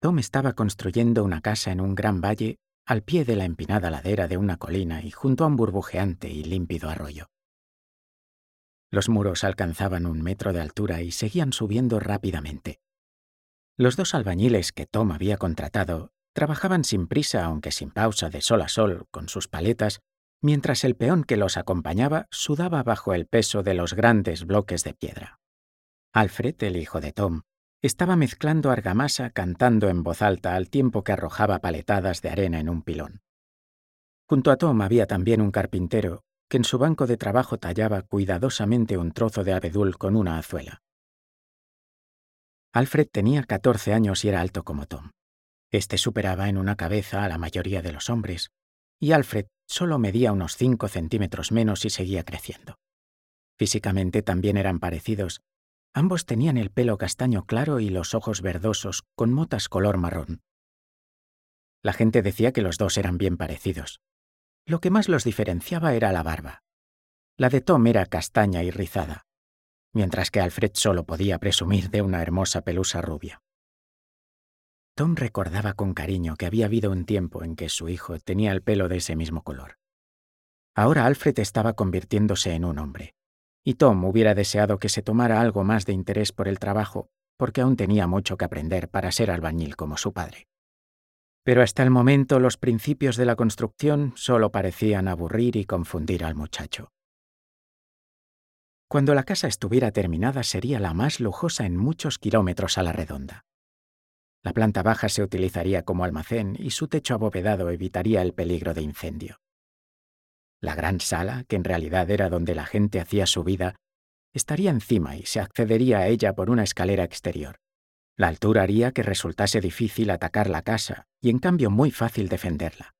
Tom estaba construyendo una casa en un gran valle al pie de la empinada ladera de una colina y junto a un burbujeante y límpido arroyo. Los muros alcanzaban un metro de altura y seguían subiendo rápidamente. Los dos albañiles que Tom había contratado trabajaban sin prisa, aunque sin pausa, de sol a sol, con sus paletas, mientras el peón que los acompañaba sudaba bajo el peso de los grandes bloques de piedra. Alfred, el hijo de Tom, estaba mezclando argamasa cantando en voz alta al tiempo que arrojaba paletadas de arena en un pilón. Junto a Tom había también un carpintero que en su banco de trabajo tallaba cuidadosamente un trozo de abedul con una azuela. Alfred tenía 14 años y era alto como Tom. Este superaba en una cabeza a la mayoría de los hombres, y Alfred solo medía unos 5 centímetros menos y seguía creciendo. Físicamente también eran parecidos. Ambos tenían el pelo castaño claro y los ojos verdosos con motas color marrón. La gente decía que los dos eran bien parecidos. Lo que más los diferenciaba era la barba. La de Tom era castaña y rizada, mientras que Alfred solo podía presumir de una hermosa pelusa rubia. Tom recordaba con cariño que había habido un tiempo en que su hijo tenía el pelo de ese mismo color. Ahora Alfred estaba convirtiéndose en un hombre, y Tom hubiera deseado que se tomara algo más de interés por el trabajo, porque aún tenía mucho que aprender para ser albañil como su padre. Pero hasta el momento los principios de la construcción solo parecían aburrir y confundir al muchacho. Cuando la casa estuviera terminada sería la más lujosa en muchos kilómetros a la redonda. La planta baja se utilizaría como almacén y su techo abovedado evitaría el peligro de incendio. La gran sala, que en realidad era donde la gente hacía su vida, estaría encima y se accedería a ella por una escalera exterior. La altura haría que resultase difícil atacar la casa y en cambio muy fácil defenderla.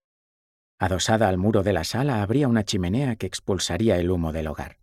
Adosada al muro de la sala habría una chimenea que expulsaría el humo del hogar.